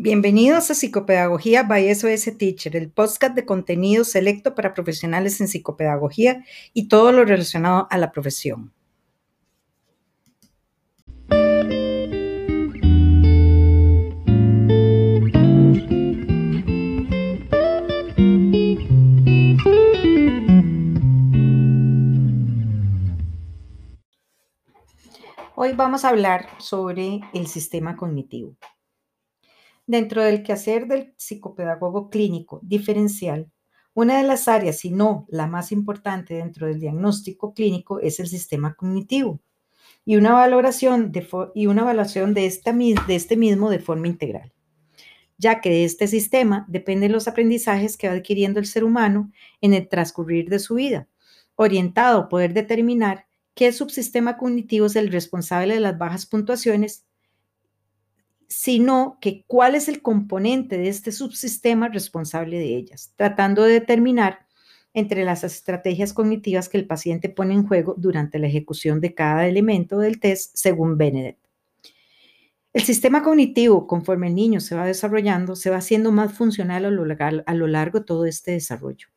Bienvenidos a Psicopedagogía by SOS Teacher, el podcast de contenido selecto para profesionales en psicopedagogía y todo lo relacionado a la profesión. Hoy vamos a hablar sobre el sistema cognitivo. Dentro del quehacer del psicopedagogo clínico diferencial, una de las áreas, si no la más importante dentro del diagnóstico clínico, es el sistema cognitivo. Y una valoración de, y una evaluación de, esta, de este mismo de forma integral, ya que de este sistema dependen los aprendizajes que va adquiriendo el ser humano en el transcurrir de su vida, orientado a poder determinar qué subsistema cognitivo es el responsable de las bajas puntuaciones sino que cuál es el componente de este subsistema responsable de ellas, tratando de determinar entre las estrategias cognitivas que el paciente pone en juego durante la ejecución de cada elemento del test, según Benedett. El sistema cognitivo, conforme el niño se va desarrollando, se va haciendo más funcional a lo, largo, a lo largo de todo este desarrollo.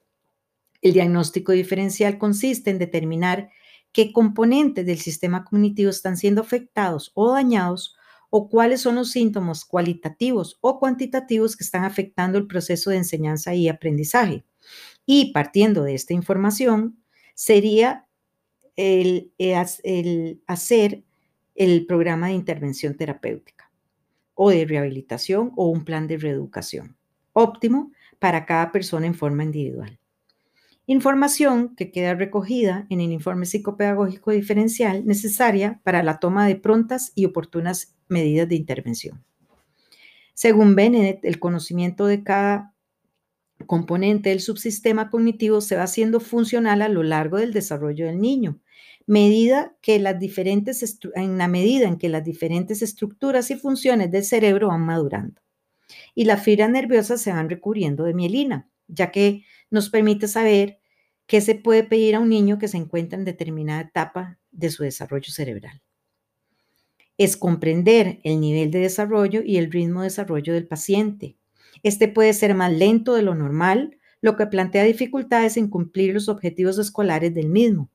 El diagnóstico diferencial consiste en determinar qué componentes del sistema cognitivo están siendo afectados o dañados o cuáles son los síntomas cualitativos o cuantitativos que están afectando el proceso de enseñanza y aprendizaje. Y partiendo de esta información, sería el, el hacer el programa de intervención terapéutica o de rehabilitación o un plan de reeducación óptimo para cada persona en forma individual. Información que queda recogida en el informe psicopedagógico diferencial necesaria para la toma de prontas y oportunas medidas de intervención. Según Benedett, el conocimiento de cada componente del subsistema cognitivo se va haciendo funcional a lo largo del desarrollo del niño, medida que las diferentes en la medida en que las diferentes estructuras y funciones del cerebro van madurando. Y las fibras nerviosas se van recubriendo de mielina, ya que nos permite saber qué se puede pedir a un niño que se encuentra en determinada etapa de su desarrollo cerebral es comprender el nivel de desarrollo y el ritmo de desarrollo del paciente. Este puede ser más lento de lo normal, lo que plantea dificultades en cumplir los objetivos escolares del mismo,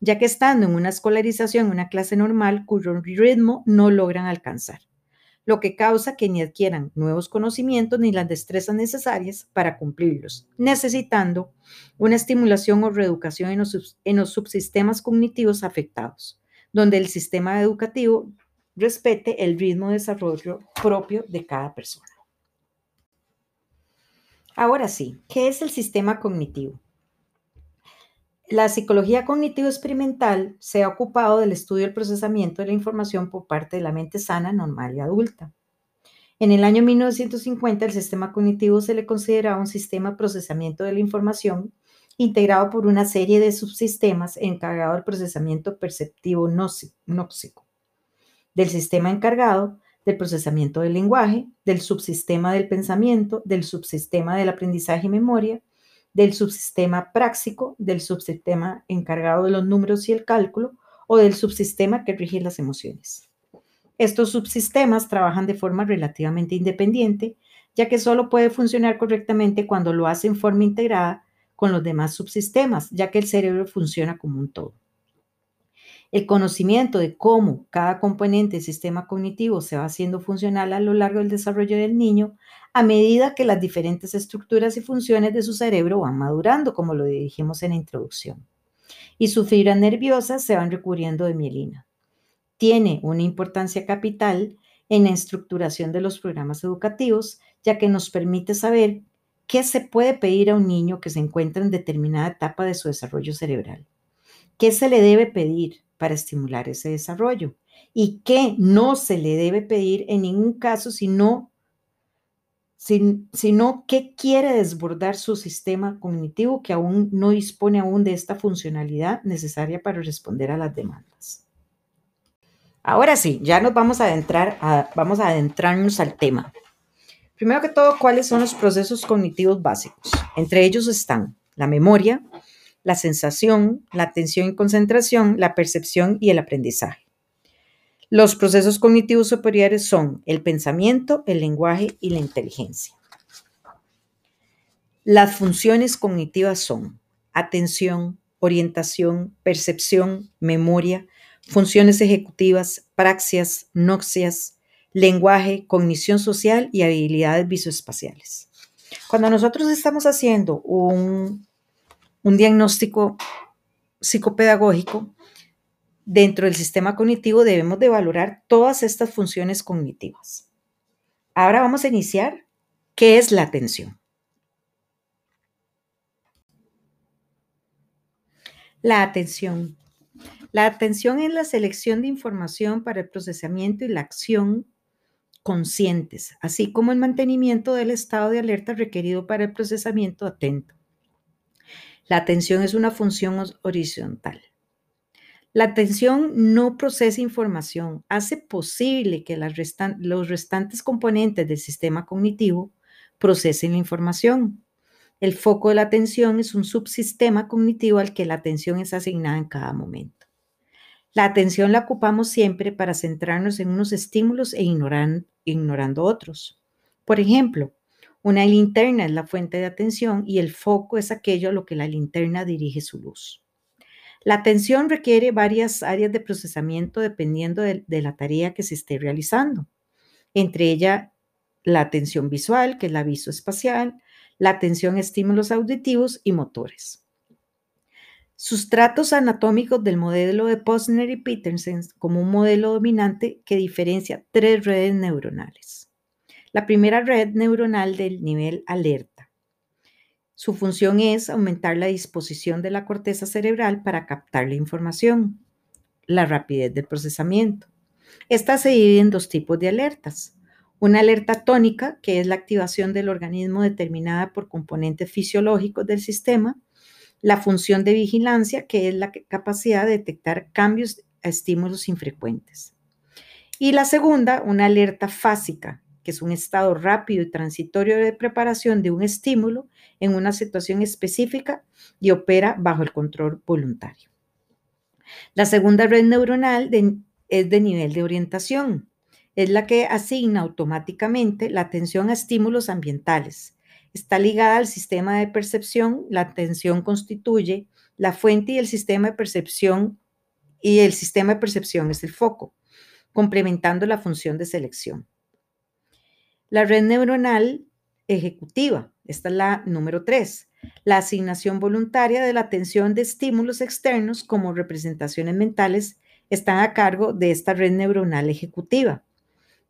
ya que estando en una escolarización una clase normal cuyo ritmo no logran alcanzar, lo que causa que ni adquieran nuevos conocimientos ni las destrezas necesarias para cumplirlos, necesitando una estimulación o reeducación en los, subsistemas cognitivos afectados, donde el sistema educativo respete el ritmo de desarrollo propio de cada persona. Ahora sí, ¿qué es el sistema cognitivo? La psicología cognitivo experimental se ha ocupado del estudio del procesamiento de la información por parte de la mente sana, normal y adulta. En el año 1950, el sistema cognitivo se le consideraba un sistema de procesamiento de la información integrado por una serie de subsistemas encargado del procesamiento perceptivo nóxico del sistema encargado del procesamiento del lenguaje, del subsistema del pensamiento, del subsistema del aprendizaje y memoria, del subsistema práctico, del subsistema encargado de los números y el cálculo o del subsistema que rige las emociones. Estos subsistemas trabajan de forma relativamente independiente, ya que solo puede funcionar correctamente cuando lo hace en forma integrada con los demás subsistemas, ya que el cerebro funciona como un todo. El conocimiento de cómo cada componente del sistema cognitivo se va haciendo funcional a lo largo del desarrollo del niño a medida que las diferentes estructuras y funciones de su cerebro van madurando, como lo dijimos en la introducción. Y sus fibras nerviosas se van recubriendo de mielina. Tiene una importancia capital en la estructuración de los programas educativos, ya que nos permite saber qué se puede pedir a un niño que se encuentra en determinada etapa de su desarrollo cerebral. ¿Qué se le debe pedir? para estimular ese desarrollo y que no se le debe pedir en ningún caso sino, sino que quiere desbordar su sistema cognitivo que aún no dispone aún de esta funcionalidad necesaria para responder a las demandas. Ahora sí, ya nos vamos a adentrar, vamos a adentrarnos al tema. Primero que todo, ¿cuáles son los procesos cognitivos básicos? Entre ellos están la memoria, la sensación, la atención y concentración, la percepción y el aprendizaje. Los procesos cognitivos superiores son el pensamiento, el lenguaje y la inteligencia. Las funciones cognitivas son atención, orientación, percepción, memoria, funciones ejecutivas, praxias, noxias, lenguaje, cognición social y habilidades visoespaciales. Cuando nosotros estamos haciendo un, un diagnóstico psicopedagógico, dentro del sistema cognitivo debemos de valorar todas estas funciones cognitivas. Ahora vamos a iniciar qué es la atención. La atención. La atención es la selección de información para el procesamiento y la acción conscientes, así como el mantenimiento del estado de alerta requerido para el procesamiento atento. La atención es una función horizontal. La atención no procesa información, hace posible que los restantes componentes del sistema cognitivo procesen la información. El foco de la atención es un subsistema cognitivo al que la atención es asignada en cada momento. La atención la ocupamos siempre para centrarnos en unos estímulos e ignorando otros. Por ejemplo, una linterna es la fuente de atención y el foco es aquello a lo que la linterna dirige su luz. La atención requiere varias áreas de procesamiento dependiendo de, la tarea que se esté realizando. Entre ellas, la atención visual, que es la visoespacial, la atención a estímulos auditivos y motores. Sustratos anatómicos del modelo de Posner y Peterson como un modelo dominante que diferencia tres redes neuronales. La primera red neuronal del nivel alerta. Su función es aumentar la disposición de la corteza cerebral para captar la información, la rapidez del procesamiento. Esta se divide en dos tipos de alertas, una alerta tónica, que es la activación del organismo determinada por componentes fisiológicos del sistema. La función de vigilancia, que es la capacidad de detectar cambios a estímulos infrecuentes. Y la segunda, una alerta fásica, que es un estado rápido y transitorio de preparación de un estímulo en una situación específica y opera bajo el control voluntario. La segunda red neuronal es de nivel de orientación, es la que asigna automáticamente la atención a estímulos ambientales. Está ligada al sistema de percepción. La atención constituye la fuente y el sistema de percepción y el sistema de percepción es el foco, complementando la función de selección. La red neuronal ejecutiva, esta es la número 3, la asignación voluntaria de la atención de estímulos externos como representaciones mentales están a cargo de esta red neuronal ejecutiva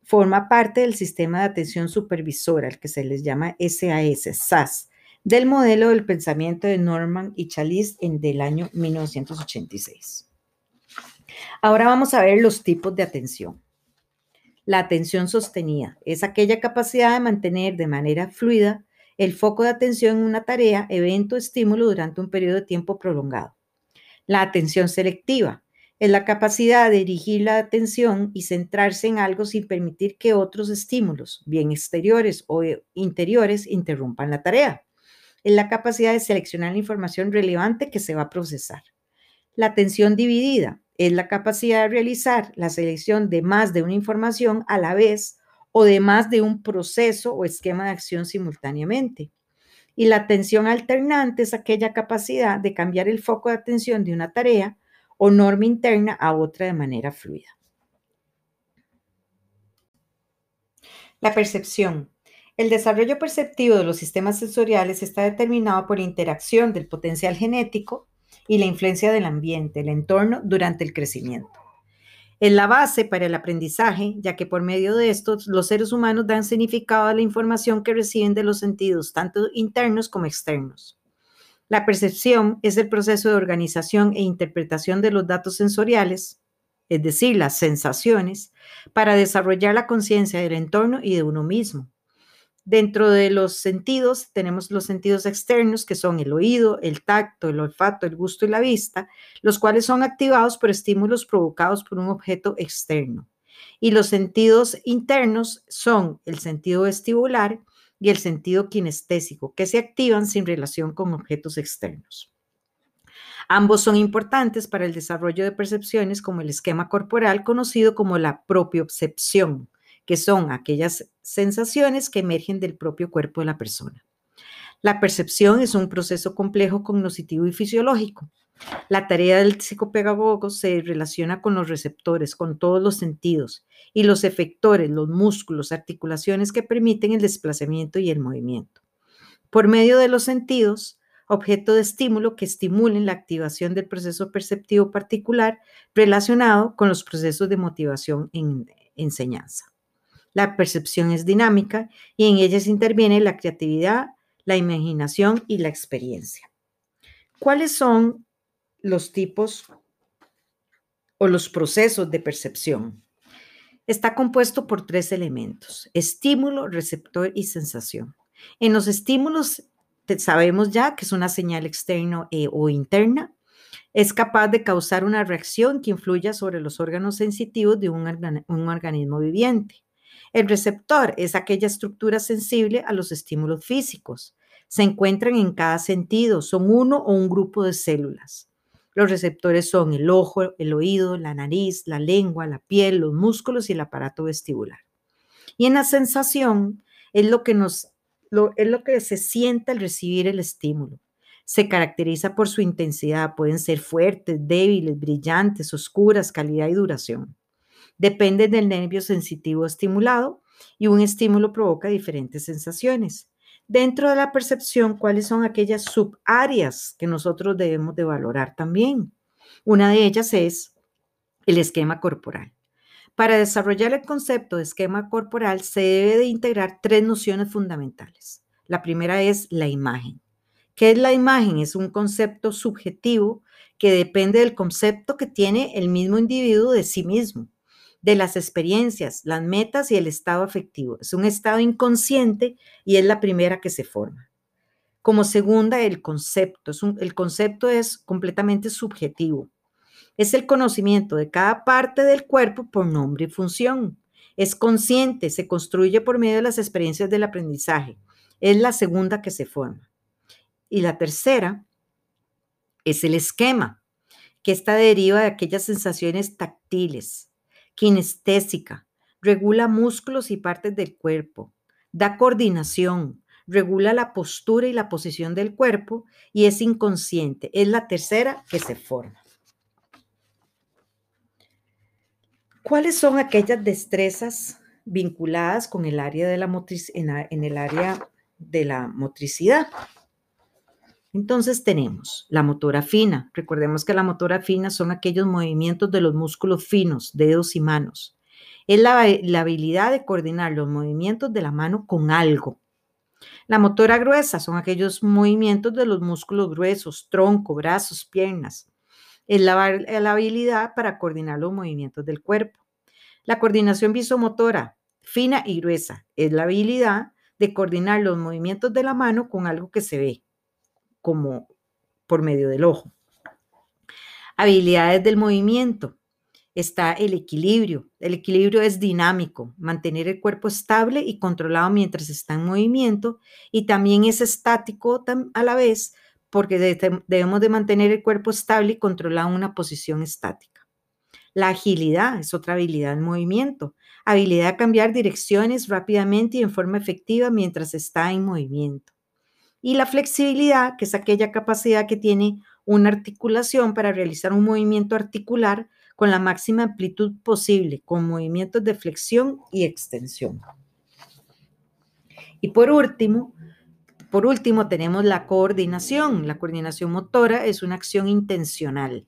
forma parte del sistema de atención supervisora, el que se les llama SAS, SAS, del modelo del pensamiento de Norman y Chalice en del año 1986. Ahora vamos a ver los tipos de atención. La atención sostenida es aquella capacidad de mantener de manera fluida el foco de atención en una tarea, evento estímulo durante un periodo de tiempo prolongado. La atención selectiva es la capacidad de dirigir la atención y centrarse en algo sin permitir que otros estímulos, bien exteriores o eh, interiores, interrumpan la tarea. Es la capacidad de seleccionar la información relevante que se va a procesar. La atención dividida es la capacidad de realizar la selección de más de una información a la vez o de más de un proceso o esquema de acción simultáneamente. Y la atención alternante es aquella capacidad de cambiar el foco de atención de una tarea o norma interna a otra de manera fluida. La percepción. El desarrollo perceptivo de los sistemas sensoriales está determinado por interacción del potencial genético y la influencia del ambiente, el entorno, durante el crecimiento. Es la base para el aprendizaje, ya que por medio de estos los seres humanos dan significado a la información que reciben de los sentidos, tanto internos como externos. La percepción es el proceso de organización e interpretación de los datos sensoriales, es decir, las sensaciones, para desarrollar la conciencia del entorno y de uno mismo. Dentro de los sentidos tenemos los sentidos externos, que son el oído, el tacto, el olfato, el gusto y la vista, los cuales son activados por estímulos provocados por un objeto externo. Y los sentidos internos son el sentido vestibular, y el sentido kinestésico, que se activan sin relación con objetos externos. Ambos son importantes para el desarrollo de percepciones como el esquema corporal conocido como la propiocepción, que son aquellas sensaciones que emergen del propio cuerpo de la persona. La percepción es un proceso complejo cognitivo y fisiológico. La tarea del psicopedagogo se relaciona con los receptores, con todos los sentidos, y los efectores, los músculos, articulaciones que permiten el desplazamiento y el movimiento. Por medio de los sentidos, objeto de estímulo que estimulen la activación del proceso perceptivo particular relacionado con los procesos de motivación en enseñanza. La percepción es dinámica y en ellas interviene la creatividad, la imaginación y la experiencia. ¿Cuáles son los tipos o los procesos de percepción? Está compuesto por tres elementos, estímulo, receptor y sensación. En los estímulos sabemos ya que es una señal externa eh, o interna. Es capaz de causar una reacción que influya sobre los órganos sensitivos de un, un organismo viviente. El receptor es aquella estructura sensible a los estímulos físicos. Se encuentran en cada sentido, son uno o un grupo de células. Los receptores son el ojo, el oído, la nariz, la lengua, la piel, los músculos y el aparato vestibular. Y en la sensación es lo que nos es lo que se siente al recibir el estímulo. Se caracteriza por su intensidad, pueden ser fuertes, débiles, brillantes, oscuras, calidad y duración. Depende del nervio sensitivo estimulado y un estímulo provoca diferentes sensaciones. Dentro de la percepción, ¿cuáles son aquellas subáreas que nosotros debemos de valorar también? Una de ellas es el esquema corporal. Para desarrollar el concepto de esquema corporal se debe de integrar tres nociones fundamentales. La primera es la imagen. ¿Qué es la imagen? Es un concepto subjetivo que depende del concepto que tiene el mismo individuo de sí mismo de las experiencias, las metas y el estado afectivo. Es un estado inconsciente y es la primera que se forma. Como segunda, el concepto. el concepto es completamente subjetivo. Es el conocimiento de cada parte del cuerpo por nombre y función. Es consciente, se construye por medio de las experiencias del aprendizaje. Es la segunda que se forma. Y la tercera es el esquema, que está deriva de aquellas sensaciones táctiles, kinestésica, regula músculos y partes del cuerpo, da coordinación, regula la postura y la posición del cuerpo y es inconsciente. Es la tercera que se forma. ¿Cuáles son aquellas destrezas vinculadas con el área de la el área de la motricidad? Entonces tenemos la motora fina. Recordemos que la motora fina son aquellos movimientos de los músculos finos, dedos y manos. Es la, habilidad de coordinar los movimientos de la mano con algo. La motora gruesa son aquellos movimientos de los músculos gruesos, tronco, brazos, piernas. Es la, la habilidad para coordinar los movimientos del cuerpo. La coordinación visomotora, fina y gruesa, es la habilidad de coordinar los movimientos de la mano con algo que se ve como por medio del ojo. Habilidades del movimiento. Está el equilibrio. El equilibrio es dinámico, mantener el cuerpo estable y controlado mientras está en movimiento y también es estático a la vez porque debemos de mantener el cuerpo estable y controlado en una posición estática. La agilidad es otra habilidad en movimiento, habilidad de cambiar direcciones rápidamente y en forma efectiva mientras está en movimiento y la flexibilidad, que es aquella capacidad que tiene una articulación para realizar un movimiento articular con la máxima amplitud posible, con movimientos de flexión y extensión. Y por último, por último tenemos la coordinación. La coordinación motora es una acción intencional,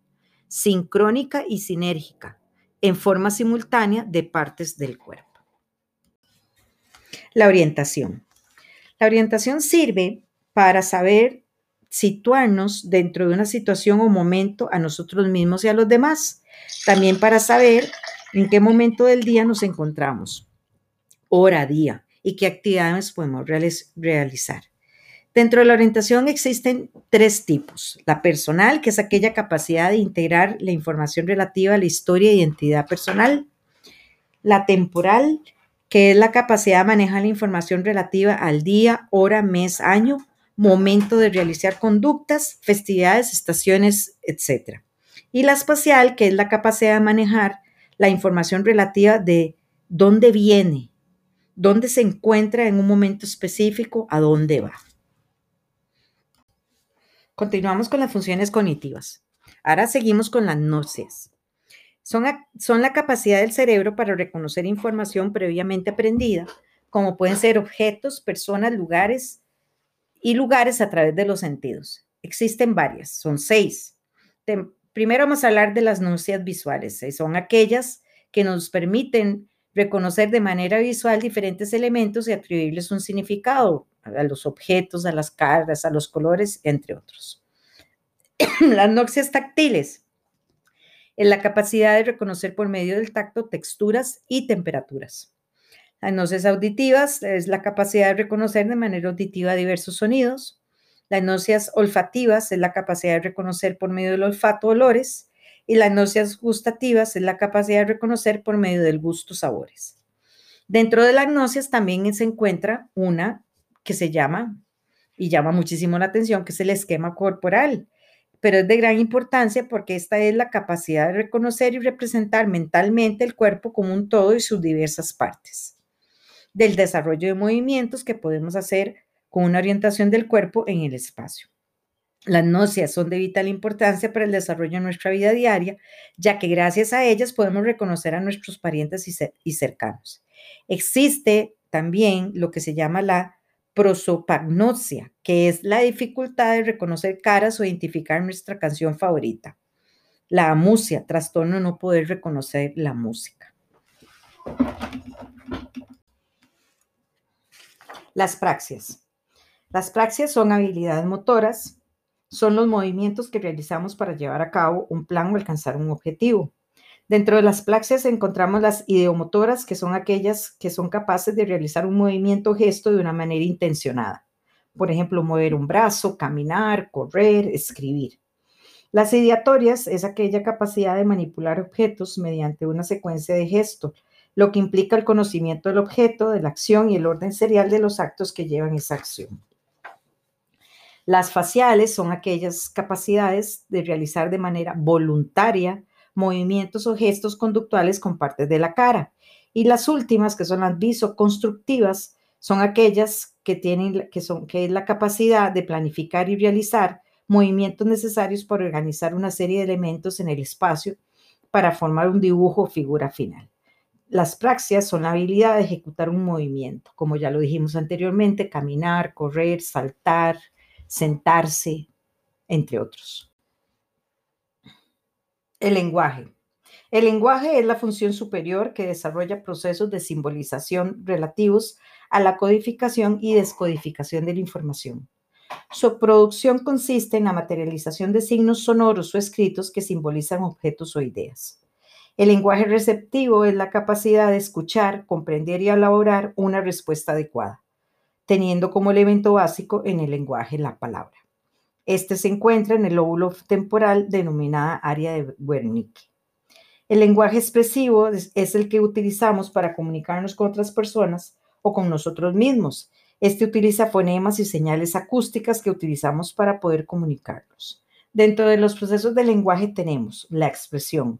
sincrónica y sinérgica, en forma simultánea de partes del cuerpo. La orientación. La orientación sirve para saber situarnos dentro de una situación o momento a nosotros mismos y a los demás. También para saber en qué momento del día nos encontramos, hora, día, y qué actividades podemos realizar. Dentro de la orientación existen tres tipos. La personal, que es aquella capacidad de integrar la información relativa a la historia e identidad personal. La temporal, que es la capacidad de manejar la información relativa al día, hora, mes, año momento de realizar conductas, festividades, estaciones, etc. Y la espacial, que es la capacidad de manejar la información relativa de dónde viene, dónde se encuentra en un momento específico, a dónde va. Continuamos con las funciones cognitivas. Ahora seguimos con las náuseas. Son, son la capacidad del cerebro para reconocer información previamente aprendida, como pueden ser objetos, personas, lugares y lugares a través de los sentidos. Existen varias, son seis. primero vamos a hablar de las náuseas visuales. Son aquellas que nos permiten reconocer de manera visual diferentes elementos y atribuirles un significado, a los objetos, a las caras, a los colores, entre otros. las noxias táctiles es la capacidad de reconocer por medio del tacto texturas y temperaturas. Las noxias auditivas es la capacidad de reconocer de manera auditiva diversos sonidos. Las noxias olfativas es la capacidad de reconocer por medio del olfato olores. Y las noxias gustativas es la capacidad de reconocer por medio del gusto sabores. Dentro de las noxias también se encuentra una que se llama, y llama muchísimo la atención, que es el esquema corporal, pero es de gran importancia porque esta es la capacidad de reconocer y representar mentalmente el cuerpo como un todo y sus diversas partes, del desarrollo de movimientos que podemos hacer con una orientación del cuerpo en el espacio. Las nocias son de vital importancia para el desarrollo de nuestra vida diaria, ya que gracias a ellas podemos reconocer a nuestros parientes y cercanos. Existe también lo que se llama la prosopagnosia, que es la dificultad de reconocer caras o identificar nuestra canción favorita. La amusia, trastorno no poder reconocer la música. Las praxias. Las praxias son habilidades motoras, son los movimientos que realizamos para llevar a cabo un plan o alcanzar un objetivo. Dentro de las praxias encontramos las ideomotoras, que son aquellas que son capaces de realizar un movimiento o gesto de una manera intencionada. Por ejemplo, mover un brazo, caminar, correr, escribir. Las ideatorias es aquella capacidad de manipular objetos mediante una secuencia de gestos, lo que implica el conocimiento del objeto, de la acción y el orden serial de los actos que llevan esa acción. Las faciales son aquellas capacidades de realizar de manera voluntaria movimientos o gestos conductuales con partes de la cara. Y las últimas, que son las visoconstructivas, son aquellas que tienen, que son, que es la capacidad de planificar y realizar movimientos necesarios para organizar una serie de elementos en el espacio para formar un dibujo o figura final. Las praxias son la habilidad de ejecutar un movimiento, como ya lo dijimos anteriormente, caminar, correr, saltar, sentarse, entre otros. El lenguaje. El lenguaje es la función superior que desarrolla procesos de simbolización relativos a la codificación y descodificación de la información. Su producción consiste en la materialización de signos sonoros o escritos que simbolizan objetos o ideas. El lenguaje receptivo es la capacidad de escuchar, comprender y elaborar una respuesta adecuada, teniendo como elemento básico en el lenguaje la palabra. Este se encuentra en el lóbulo temporal denominada área de Wernicke. El lenguaje expresivo es, el que utilizamos para comunicarnos con otras personas o con nosotros mismos. Este utiliza fonemas y señales acústicas que utilizamos para poder comunicarnos. Dentro de los procesos del lenguaje tenemos la expresión,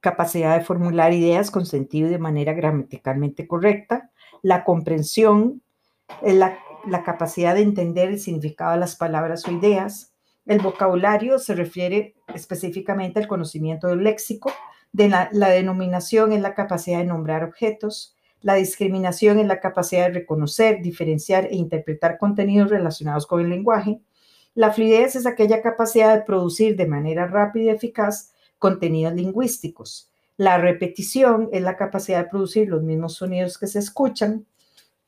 capacidad de formular ideas con sentido y de manera gramaticalmente correcta, la comprensión, la la capacidad de entender el significado de las palabras o ideas. El vocabulario se refiere específicamente al conocimiento del léxico. De la, denominación es la capacidad de nombrar objetos. La discriminación es la capacidad de reconocer, diferenciar e interpretar contenidos relacionados con el lenguaje. La fluidez es aquella capacidad de producir de manera rápida y eficaz contenidos lingüísticos. La repetición es la capacidad de producir los mismos sonidos que se escuchan.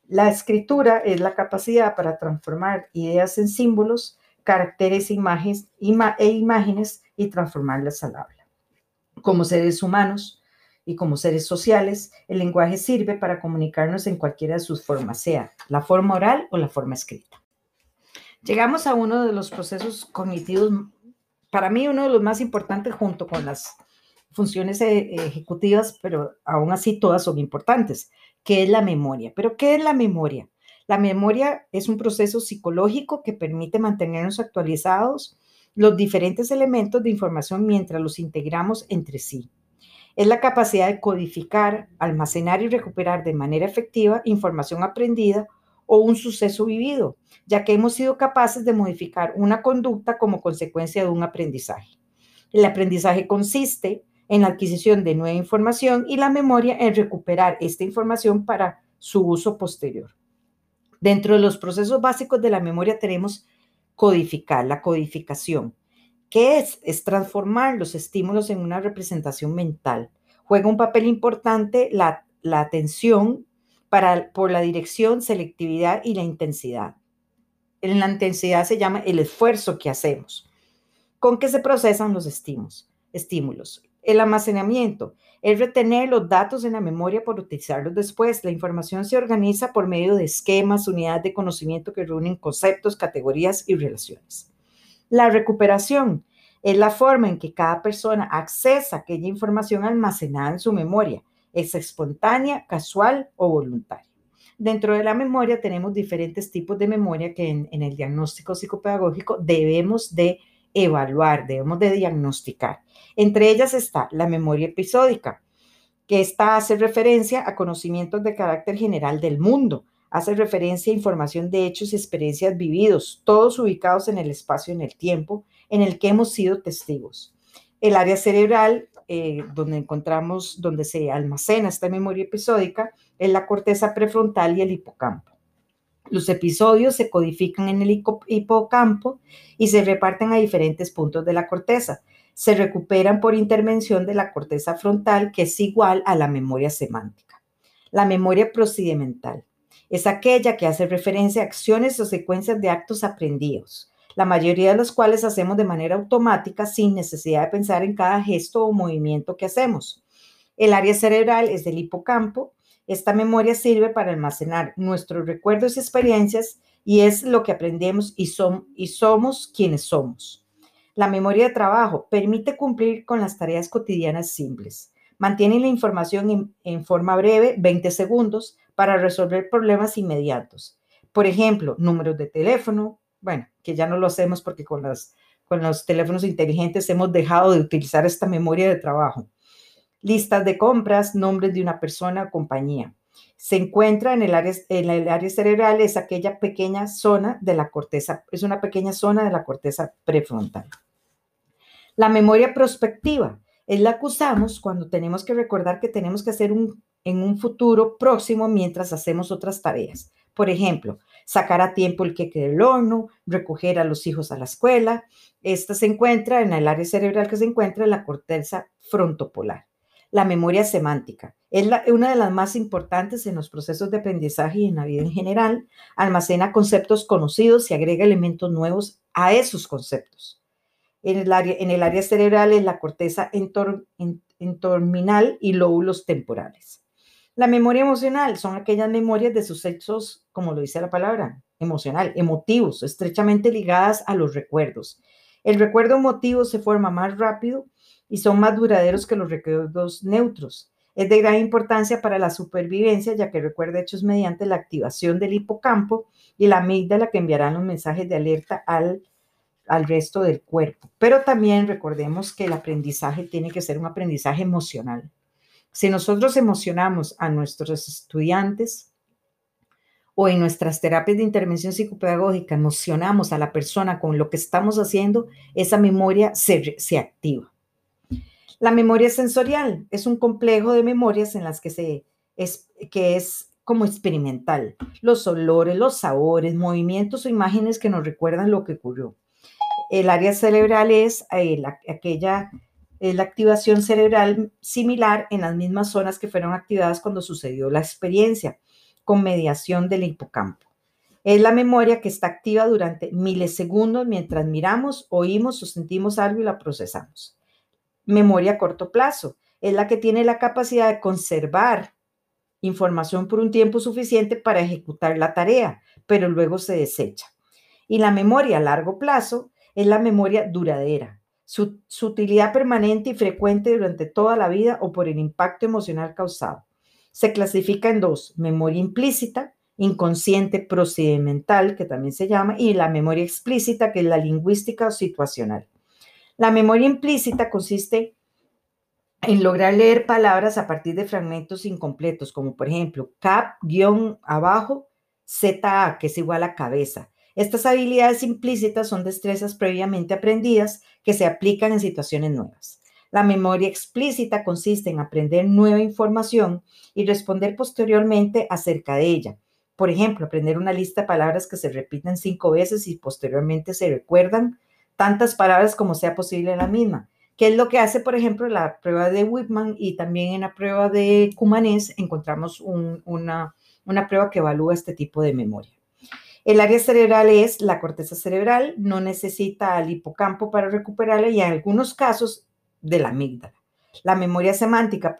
La escritura es la capacidad para transformar ideas en símbolos, caracteres imágenes, e imágenes y transformarlas al habla. Como seres humanos y como seres sociales, el lenguaje sirve para comunicarnos en cualquiera de sus formas, sea la forma oral o la forma escrita. Llegamos a uno de los procesos cognitivos, para mí uno de los más importantes junto con las funciones eh, ejecutivas, pero aún así todas son importantes, que es la memoria. ¿Pero qué es la memoria? La memoria es un proceso psicológico que permite mantenernos actualizados los diferentes elementos de información mientras los integramos entre sí. Es la capacidad de codificar, almacenar y recuperar de manera efectiva información aprendida o un suceso vivido, ya que hemos sido capaces de modificar una conducta como consecuencia de un aprendizaje. El aprendizaje consiste en la adquisición de nueva información y la memoria en recuperar esta información para su uso posterior. Dentro de los procesos básicos de la memoria tenemos codificar, la codificación. ¿Qué es? Es transformar los estímulos en una representación mental. Juega un papel importante la, atención para, por la dirección, selectividad y la intensidad. En la intensidad se llama el esfuerzo que hacemos. ¿Con qué se procesan los estímulos? estímulos? El almacenamiento es retener los datos en la memoria para utilizarlos después. La información se organiza por medio de esquemas, unidades de conocimiento que reúnen conceptos, categorías y relaciones. La recuperación es la forma en que cada persona accesa aquella información almacenada en su memoria. Es espontánea, casual o voluntaria. Dentro de la memoria tenemos diferentes tipos de memoria que en, el diagnóstico psicopedagógico debemos de evaluar, debemos de diagnosticar. Entre ellas está la memoria episódica, que esta hace referencia a conocimientos de carácter general del mundo, hace referencia a información de hechos y experiencias vividos, todos ubicados en el espacio y en el tiempo en el que hemos sido testigos. El área cerebral, eh, donde encontramos, donde se almacena esta memoria episódica, es la corteza prefrontal y el hipocampo. Los episodios se codifican en el hipocampo y se reparten a diferentes puntos de la corteza. Se recuperan por intervención de la corteza frontal, que es igual a la memoria semántica. La memoria procedimental es aquella que hace referencia a acciones o secuencias de actos aprendidos, la mayoría de los cuales hacemos de manera automática sin necesidad de pensar en cada gesto o movimiento que hacemos. El área cerebral es del hipocampo esta memoria sirve para almacenar nuestros recuerdos y experiencias y es lo que aprendemos y, y somos quienes somos. La memoria de trabajo permite cumplir con las tareas cotidianas simples. Mantiene la información en, en forma breve, 20 segundos, para resolver problemas inmediatos. Por ejemplo, números de teléfono, bueno, que ya no lo hacemos porque con, las, con los teléfonos inteligentes hemos dejado de utilizar esta memoria de trabajo listas de compras, nombres de una persona o compañía. Se encuentra en el, área, en el área cerebral, es aquella pequeña zona de la corteza, es una pequeña zona de la corteza prefrontal. La memoria prospectiva es la que usamos cuando tenemos que recordar que tenemos que hacer un, en un futuro próximo mientras hacemos otras tareas. Por ejemplo, sacar a tiempo el queque del horno, recoger a los hijos a la escuela. Esta se encuentra en el área cerebral que se encuentra en la corteza frontopolar la memoria semántica. Es una de las más importantes en los procesos de aprendizaje y en la vida en general. Almacena conceptos conocidos y agrega elementos nuevos a esos conceptos. En el área, en el área cerebral es la corteza entorminal y lóbulos temporales. La memoria emocional son aquellas memorias de sucesos, como lo dice la palabra, emocional, emotivos, estrechamente ligadas a los recuerdos. El recuerdo emotivo se forma más rápido y son más duraderos que los recuerdos neutros. Es de gran importancia para la supervivencia, ya que recuerda hechos mediante la activación del hipocampo y la amígdala que enviarán los mensajes de alerta al, al resto del cuerpo. Pero también recordemos que el aprendizaje tiene que ser un aprendizaje emocional. Si nosotros emocionamos a nuestros estudiantes o en nuestras terapias de intervención psicopedagógica emocionamos a la persona con lo que estamos haciendo, esa memoria se, se activa. La memoria sensorial es un complejo de memorias en las que se es que es como experimental. Los olores, los sabores, movimientos o imágenes que nos recuerdan lo que ocurrió. El área cerebral es eh, aquella la activación cerebral similar en las mismas zonas que fueron activadas cuando sucedió la experiencia, con mediación del hipocampo. Es la memoria que está activa durante milisegundos mientras miramos, oímos o sentimos algo y la procesamos memoria a corto plazo. Es la que tiene la capacidad de conservar información por un tiempo suficiente para ejecutar la tarea, pero luego se desecha. Y la memoria a largo plazo es la memoria duradera, su, utilidad permanente y frecuente durante toda la vida o por el impacto emocional causado. Se clasifica en dos, memoria implícita, inconsciente procedimental, que también se llama, y la memoria explícita, que es la lingüística o situacional. La memoria implícita consiste en lograr leer palabras a partir de fragmentos incompletos, como por ejemplo cap, guion abajo, ZA, que es igual a cabeza. Estas habilidades implícitas son destrezas previamente aprendidas que se aplican en situaciones nuevas. La memoria explícita consiste en aprender nueva información y responder posteriormente acerca de ella. Por ejemplo, aprender una lista de palabras que se repiten cinco veces y posteriormente se recuerdan tantas palabras como sea posible en la misma, que es lo que hace, por ejemplo, la prueba de Whitman y también en la prueba de Cumanés encontramos una, una prueba que evalúa este tipo de memoria. El área cerebral es la corteza cerebral, no necesita al hipocampo para recuperarla y en algunos casos de la amígdala. La memoria semántica,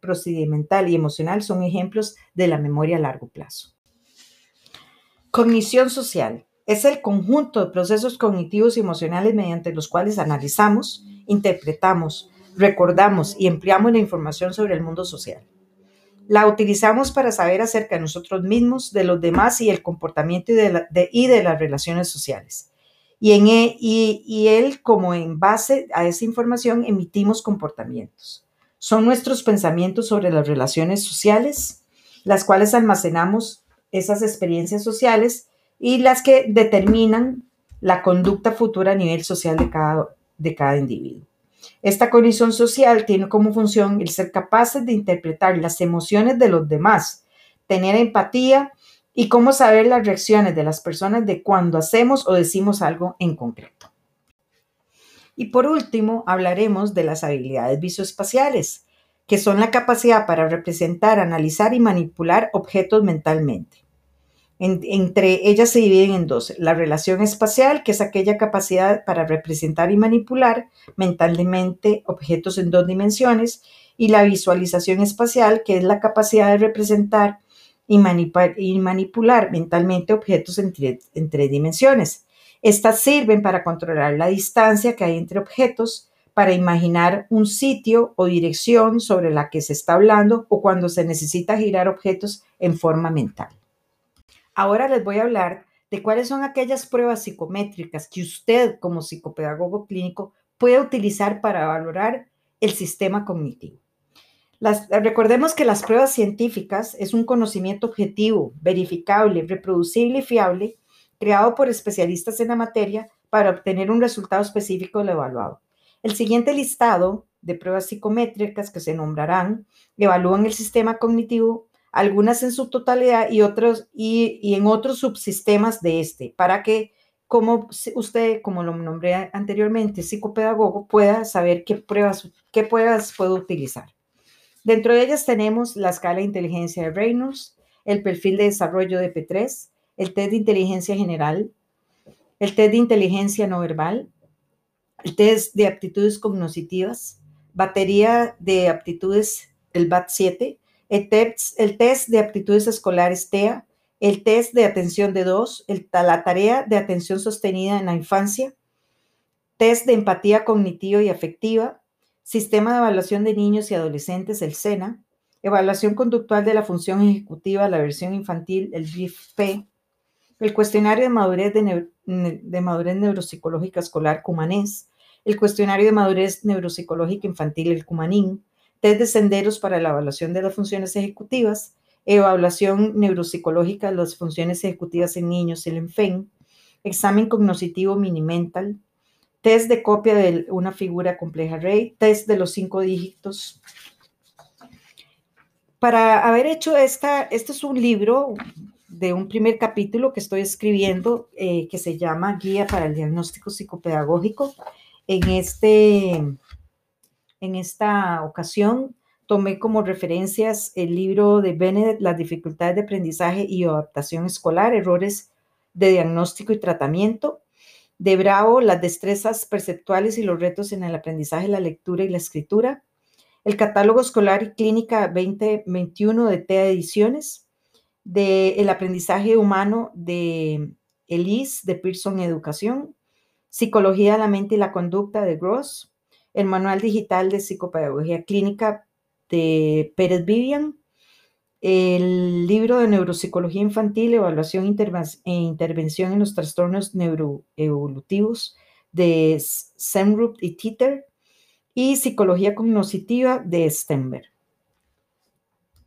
procedimental y emocional son ejemplos de la memoria a largo plazo. Cognición social es el conjunto de procesos cognitivos y emocionales mediante los cuales analizamos, interpretamos, recordamos y empleamos la información sobre el mundo social. La utilizamos para saber acerca de nosotros mismos, de los demás y el comportamiento y de, las relaciones sociales. Y, en e, y él, como en base a esa información, emitimos comportamientos. Son nuestros pensamientos sobre las relaciones sociales, las cuales almacenamos esas experiencias sociales y las que determinan la conducta futura a nivel social de cada, de cada individuo. Esta condición social tiene como función el ser capaces de interpretar las emociones de los demás, tener empatía y cómo saber las reacciones de las personas de cuando hacemos o decimos algo en concreto. Y por último, hablaremos de las habilidades visoespaciales, que son la capacidad para representar, analizar y manipular objetos mentalmente entre ellas se dividen en dos. La relación espacial, que es aquella capacidad para representar y manipular mentalmente objetos en dos dimensiones, y la visualización espacial, que es la capacidad de representar y, manipular mentalmente objetos en, tres dimensiones. Estas sirven para controlar la distancia que hay entre objetos, para imaginar un sitio o dirección sobre la que se está hablando o cuando se necesita girar objetos en forma mental. Ahora les voy a hablar de cuáles son aquellas pruebas psicométricas que usted como psicopedagogo clínico puede utilizar para valorar el sistema cognitivo. recordemos que las pruebas científicas es un conocimiento objetivo, verificable, reproducible y fiable, creado por especialistas en la materia para obtener un resultado específico de lo evaluado. El siguiente listado de pruebas psicométricas que se nombrarán evalúan el sistema cognitivo algunas en su totalidad y, otros, y, en otros subsistemas de este, para que como usted, como lo nombré anteriormente, psicopedagogo, pueda saber qué pruebas, qué pruebas puedo utilizar. Dentro de ellas tenemos la escala de inteligencia de Reynolds, el perfil de desarrollo de P3, el test de inteligencia general, el test de inteligencia no verbal, el test de aptitudes cognitivas, batería de aptitudes, el BAT7, el test, de aptitudes escolares TEA, el test de atención de dos, la tarea de atención sostenida en la infancia, test de empatía cognitiva y afectiva, sistema de evaluación de niños y adolescentes, el SENA, evaluación conductual de la función ejecutiva, la versión infantil, el BIFP, el cuestionario de madurez, de, madurez neuropsicológica escolar, CUMANES, el cuestionario de madurez neuropsicológica infantil, el CUMANIN, test de senderos para la evaluación de las funciones ejecutivas, evaluación neuropsicológica de las funciones ejecutivas en niños, el ENFEN, examen cognoscitivo mini-mental, test de copia de una figura compleja array, test de los cinco dígitos. Para haber hecho esta, este es un libro de un primer capítulo que estoy escribiendo eh, que se llama Guía para el Diagnóstico Psicopedagógico. En este en esta ocasión tomé como referencias el libro de Bennett, Las dificultades de aprendizaje y adaptación escolar, errores de diagnóstico y tratamiento. De Bravo, las destrezas perceptuales y los retos en el aprendizaje, la lectura y la escritura. El catálogo escolar y clínica 2021 de TEA Ediciones. De El aprendizaje humano de Elise de Pearson Educación. Psicología de la mente y la conducta de Gross el Manual Digital de Psicopedagogía Clínica de Pérez Vivian, el libro de Neuropsicología Infantil, Evaluación e Intervención en los Trastornos Neuroevolutivos de Semrup y Titter, y Psicología Cognitiva de Stenberg.